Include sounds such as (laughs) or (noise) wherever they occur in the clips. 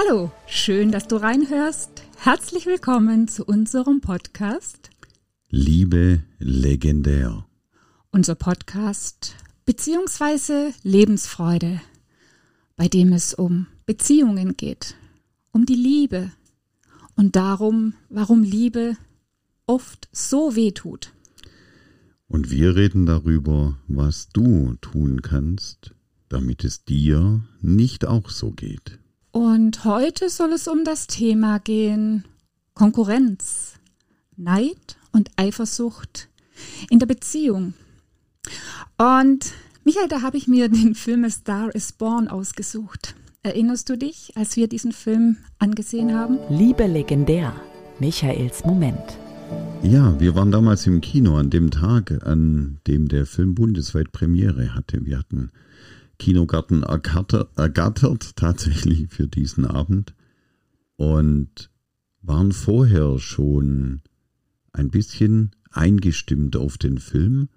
Hallo, schön, dass du reinhörst. Herzlich willkommen zu unserem Podcast Liebe legendär. Unser Podcast beziehungsweise Lebensfreude, bei dem es um Beziehungen geht, um die Liebe und darum, warum Liebe oft so weh tut. Und wir reden darüber, was du tun kannst, damit es dir nicht auch so geht. Und heute soll es um das Thema gehen Konkurrenz, Neid und Eifersucht in der Beziehung. Und Michael, da habe ich mir den Film A Star is Born ausgesucht. Erinnerst du dich, als wir diesen Film angesehen haben? Liebe legendär. Michaels Moment. Ja, wir waren damals im Kino an dem Tag, an dem der Film bundesweit Premiere hatte. Wir hatten Kinogarten ergattert, ergattert tatsächlich für diesen Abend und waren vorher schon ein bisschen eingestimmt auf den Film,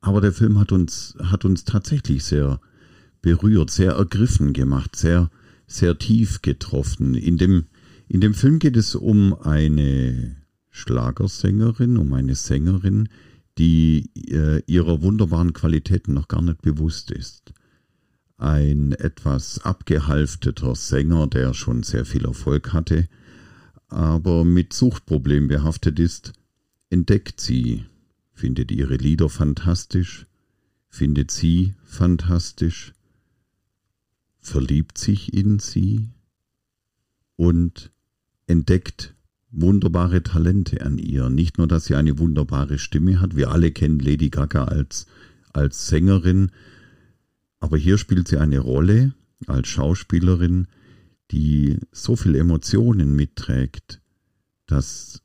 aber der Film hat uns, hat uns tatsächlich sehr berührt, sehr ergriffen gemacht, sehr, sehr tief getroffen. In dem, in dem Film geht es um eine Schlagersängerin, um eine Sängerin, die äh, ihrer wunderbaren Qualitäten noch gar nicht bewusst ist. Ein etwas abgehalfteter Sänger, der schon sehr viel Erfolg hatte, aber mit Suchtproblem behaftet ist, entdeckt sie, findet ihre Lieder fantastisch, findet sie fantastisch, verliebt sich in sie und entdeckt wunderbare Talente an ihr. Nicht nur, dass sie eine wunderbare Stimme hat, wir alle kennen Lady Gaga als, als Sängerin, aber hier spielt sie eine Rolle als Schauspielerin, die so viel Emotionen mitträgt, dass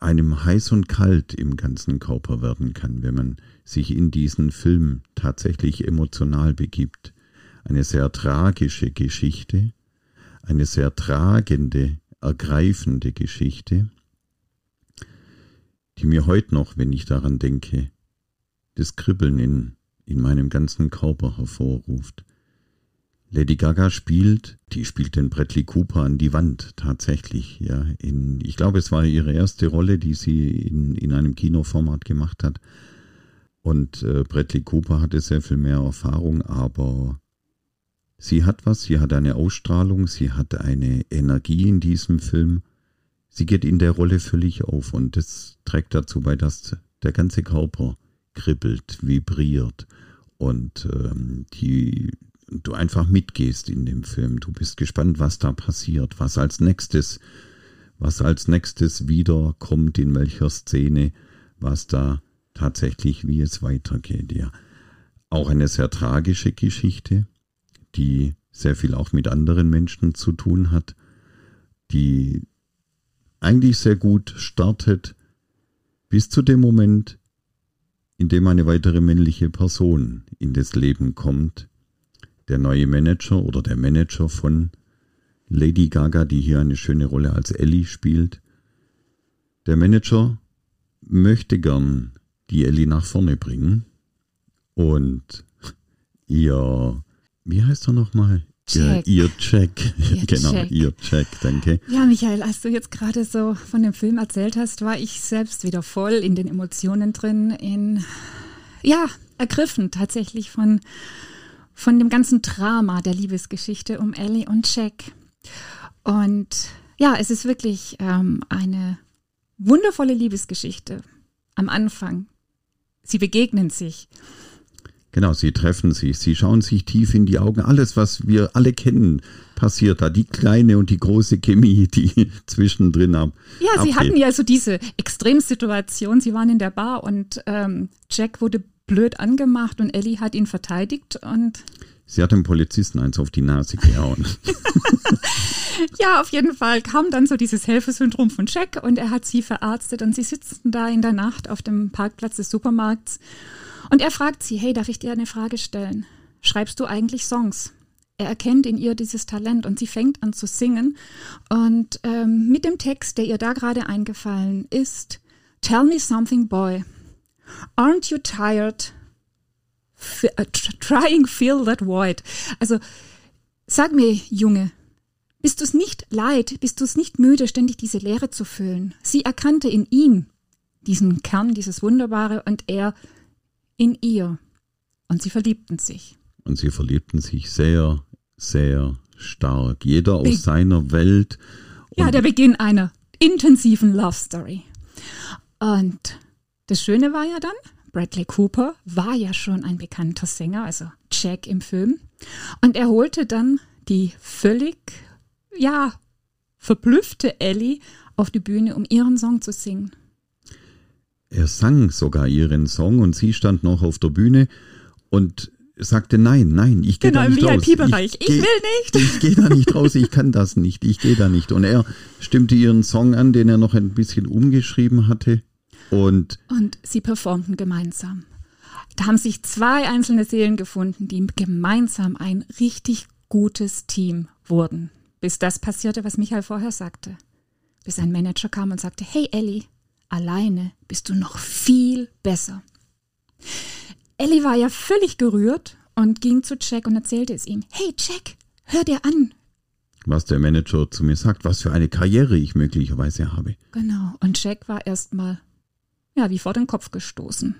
einem heiß und kalt im ganzen Körper werden kann, wenn man sich in diesen Film tatsächlich emotional begibt. Eine sehr tragische Geschichte, eine sehr tragende, ergreifende Geschichte, die mir heute noch, wenn ich daran denke, das Kribbeln in, in meinem ganzen Körper hervorruft. Lady Gaga spielt, die spielt den Bradley Cooper an die Wand tatsächlich. Ja, in, ich glaube, es war ihre erste Rolle, die sie in, in einem Kinoformat gemacht hat. Und äh, Bradley Cooper hatte sehr viel mehr Erfahrung, aber sie hat was, sie hat eine Ausstrahlung, sie hat eine Energie in diesem Film. Sie geht in der Rolle völlig auf und das trägt dazu bei, dass der ganze Körper kribbelt, vibriert und ähm, die du einfach mitgehst in dem Film. Du bist gespannt, was da passiert, was als nächstes, was als nächstes wieder kommt, in welcher Szene, was da tatsächlich, wie es weitergeht. Ja, auch eine sehr tragische Geschichte, die sehr viel auch mit anderen Menschen zu tun hat, die eigentlich sehr gut startet bis zu dem Moment, in dem eine weitere männliche Person in das Leben kommt, der neue Manager oder der Manager von Lady Gaga, die hier eine schöne Rolle als Ellie spielt. Der Manager möchte gern die Ellie nach vorne bringen und ihr, wie heißt er nochmal? Check. Ihr, ihr Check. Ihr (laughs) genau, Check. ihr Check, danke. Ja, Michael, als du jetzt gerade so von dem Film erzählt hast, war ich selbst wieder voll in den Emotionen drin, in, ja, ergriffen tatsächlich von, von dem ganzen Drama der Liebesgeschichte um Ellie und Jack. Und ja, es ist wirklich ähm, eine wundervolle Liebesgeschichte am Anfang. Sie begegnen sich. Genau, sie treffen sich, sie schauen sich tief in die Augen. Alles, was wir alle kennen, passiert da. Die kleine und die große Chemie, (laughs) die zwischendrin ab. Ja, sie abgeht. hatten ja so diese Extremsituation. Sie waren in der Bar und ähm, Jack wurde blöd angemacht und Ellie hat ihn verteidigt und Sie hat dem Polizisten eins auf die Nase gehauen. (laughs) ja, auf jeden Fall kam dann so dieses Helfersyndrom von Jack und er hat sie verarztet und sie sitzen da in der Nacht auf dem Parkplatz des Supermarkts und er fragt sie, hey, darf ich dir eine Frage stellen? Schreibst du eigentlich Songs? Er erkennt in ihr dieses Talent und sie fängt an zu singen und ähm, mit dem Text, der ihr da gerade eingefallen ist, Tell me something, boy. Aren't you tired? Uh, trying fill that void. Also sag mir, Junge, bist du es nicht leid, bist du es nicht müde, ständig diese Leere zu füllen? Sie erkannte in ihm diesen Kern, dieses Wunderbare und er in ihr. Und sie verliebten sich. Und sie verliebten sich sehr, sehr stark. Jeder aus Be seiner Welt. Ja, der Beginn einer intensiven Love Story. Und das Schöne war ja dann, Bradley Cooper war ja schon ein bekannter Sänger, also Jack im Film. Und er holte dann die völlig, ja, verblüffte Ellie auf die Bühne, um ihren Song zu singen. Er sang sogar ihren Song und sie stand noch auf der Bühne und sagte nein, nein, ich gehe genau, da nicht raus. Genau, im VIP-Bereich. Ich, ich, will nicht. Ich gehe da nicht raus, ich kann das nicht, ich gehe da nicht. Und er stimmte ihren Song an, den er noch ein bisschen umgeschrieben hatte. Und, und sie performten gemeinsam. Da haben sich zwei einzelne Seelen gefunden, die gemeinsam ein richtig gutes Team wurden. Bis das passierte, was Michael vorher sagte. Bis ein Manager kam und sagte, hey Ellie, alleine bist du noch viel besser. Ellie war ja völlig gerührt und ging zu Jack und erzählte es ihm. Hey Jack, hör dir an. Was der Manager zu mir sagt, was für eine Karriere ich möglicherweise habe. Genau. Und Jack war erstmal ja, wie vor den Kopf gestoßen.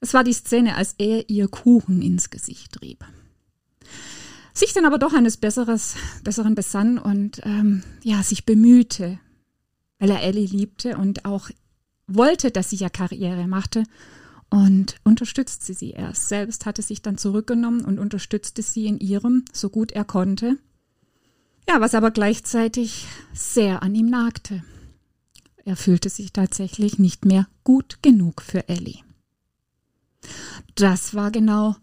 Es war die Szene, als er ihr Kuchen ins Gesicht trieb. Sich dann aber doch eines Besseres, Besseren besann und ähm, ja, sich bemühte, weil er Ellie liebte und auch wollte, dass sie ja Karriere machte und unterstützte sie erst. Selbst hatte sich dann zurückgenommen und unterstützte sie in ihrem, so gut er konnte. Ja, was aber gleichzeitig sehr an ihm nagte. Er fühlte sich tatsächlich nicht mehr gut genug für Ellie. Das war genau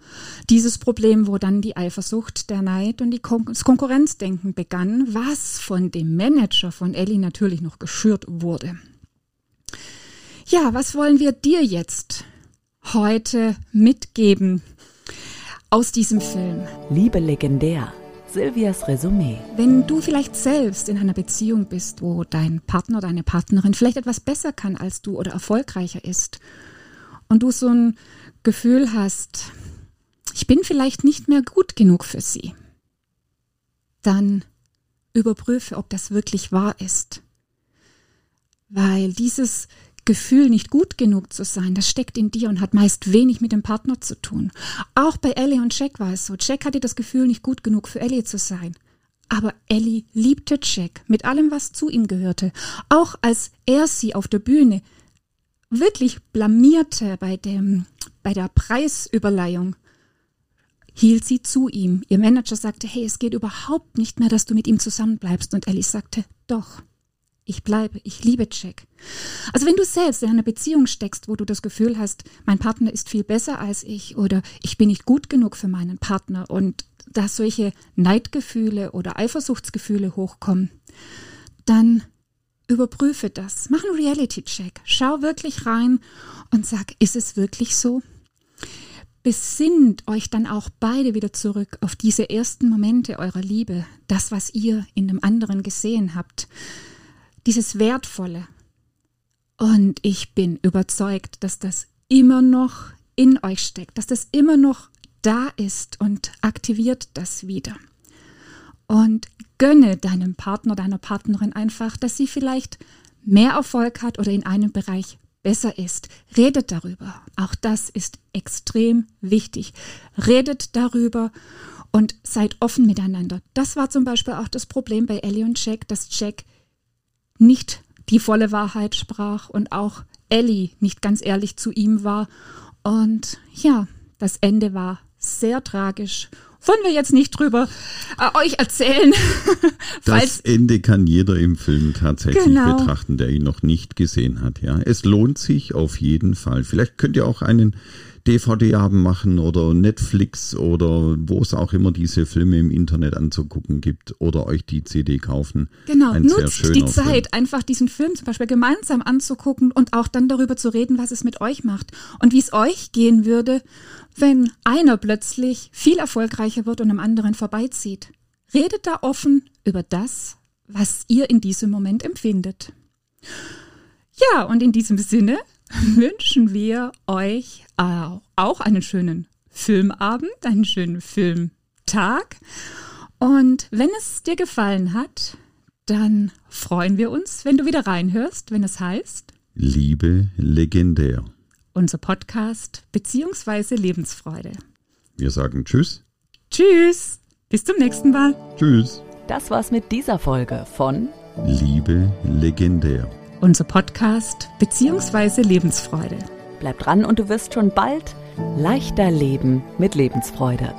dieses Problem, wo dann die Eifersucht, der Neid und Kon das Konkurrenzdenken begann, was von dem Manager von Ellie natürlich noch geschürt wurde. Ja, was wollen wir dir jetzt heute mitgeben aus diesem Film? Liebe legendär. Silvias Resümee. Wenn du vielleicht selbst in einer Beziehung bist, wo dein Partner, deine Partnerin vielleicht etwas besser kann als du oder erfolgreicher ist und du so ein Gefühl hast, ich bin vielleicht nicht mehr gut genug für sie, dann überprüfe, ob das wirklich wahr ist. Weil dieses Gefühl, nicht gut genug zu sein, das steckt in dir und hat meist wenig mit dem Partner zu tun. Auch bei Ellie und Jack war es so. Jack hatte das Gefühl, nicht gut genug für Ellie zu sein. Aber Ellie liebte Jack mit allem, was zu ihm gehörte. Auch als er sie auf der Bühne wirklich blamierte bei, dem, bei der Preisüberleihung, hielt sie zu ihm. Ihr Manager sagte, hey, es geht überhaupt nicht mehr, dass du mit ihm zusammenbleibst. Und Ellie sagte, doch ich bleibe, ich liebe Jack. Also wenn du selbst in einer Beziehung steckst, wo du das Gefühl hast, mein Partner ist viel besser als ich oder ich bin nicht gut genug für meinen Partner und da solche Neidgefühle oder Eifersuchtsgefühle hochkommen, dann überprüfe das. Mach einen Reality-Check. Schau wirklich rein und sag, ist es wirklich so? Besinnt euch dann auch beide wieder zurück auf diese ersten Momente eurer Liebe, das, was ihr in dem anderen gesehen habt dieses Wertvolle. Und ich bin überzeugt, dass das immer noch in euch steckt, dass das immer noch da ist und aktiviert das wieder. Und gönne deinem Partner, deiner Partnerin einfach, dass sie vielleicht mehr Erfolg hat oder in einem Bereich besser ist. Redet darüber. Auch das ist extrem wichtig. Redet darüber und seid offen miteinander. Das war zum Beispiel auch das Problem bei Ellie und Jack, dass Jack nicht die volle Wahrheit sprach und auch Ellie nicht ganz ehrlich zu ihm war. Und ja, das Ende war sehr tragisch. Wollen wir jetzt nicht drüber äh, euch erzählen. (laughs) das Ende kann jeder im Film tatsächlich genau. betrachten, der ihn noch nicht gesehen hat. Ja, es lohnt sich auf jeden Fall. Vielleicht könnt ihr auch einen DVD-Abend machen oder Netflix oder wo es auch immer diese Filme im Internet anzugucken gibt oder euch die CD kaufen. Genau, Ein nutzt die Zeit, Film. einfach diesen Film zum Beispiel gemeinsam anzugucken und auch dann darüber zu reden, was es mit euch macht und wie es euch gehen würde, wenn einer plötzlich viel erfolgreicher wird und am anderen vorbeizieht. Redet da offen über das, was ihr in diesem Moment empfindet. Ja, und in diesem Sinne wünschen wir euch auch einen schönen Filmabend, einen schönen Filmtag. Und wenn es dir gefallen hat, dann freuen wir uns, wenn du wieder reinhörst, wenn es heißt Liebe legendär. Unser Podcast beziehungsweise Lebensfreude. Wir sagen Tschüss. Tschüss. Bis zum nächsten Mal. Tschüss. Das war's mit dieser Folge von Liebe legendär unser Podcast bzw. Lebensfreude. Bleib dran und du wirst schon bald leichter leben mit Lebensfreude.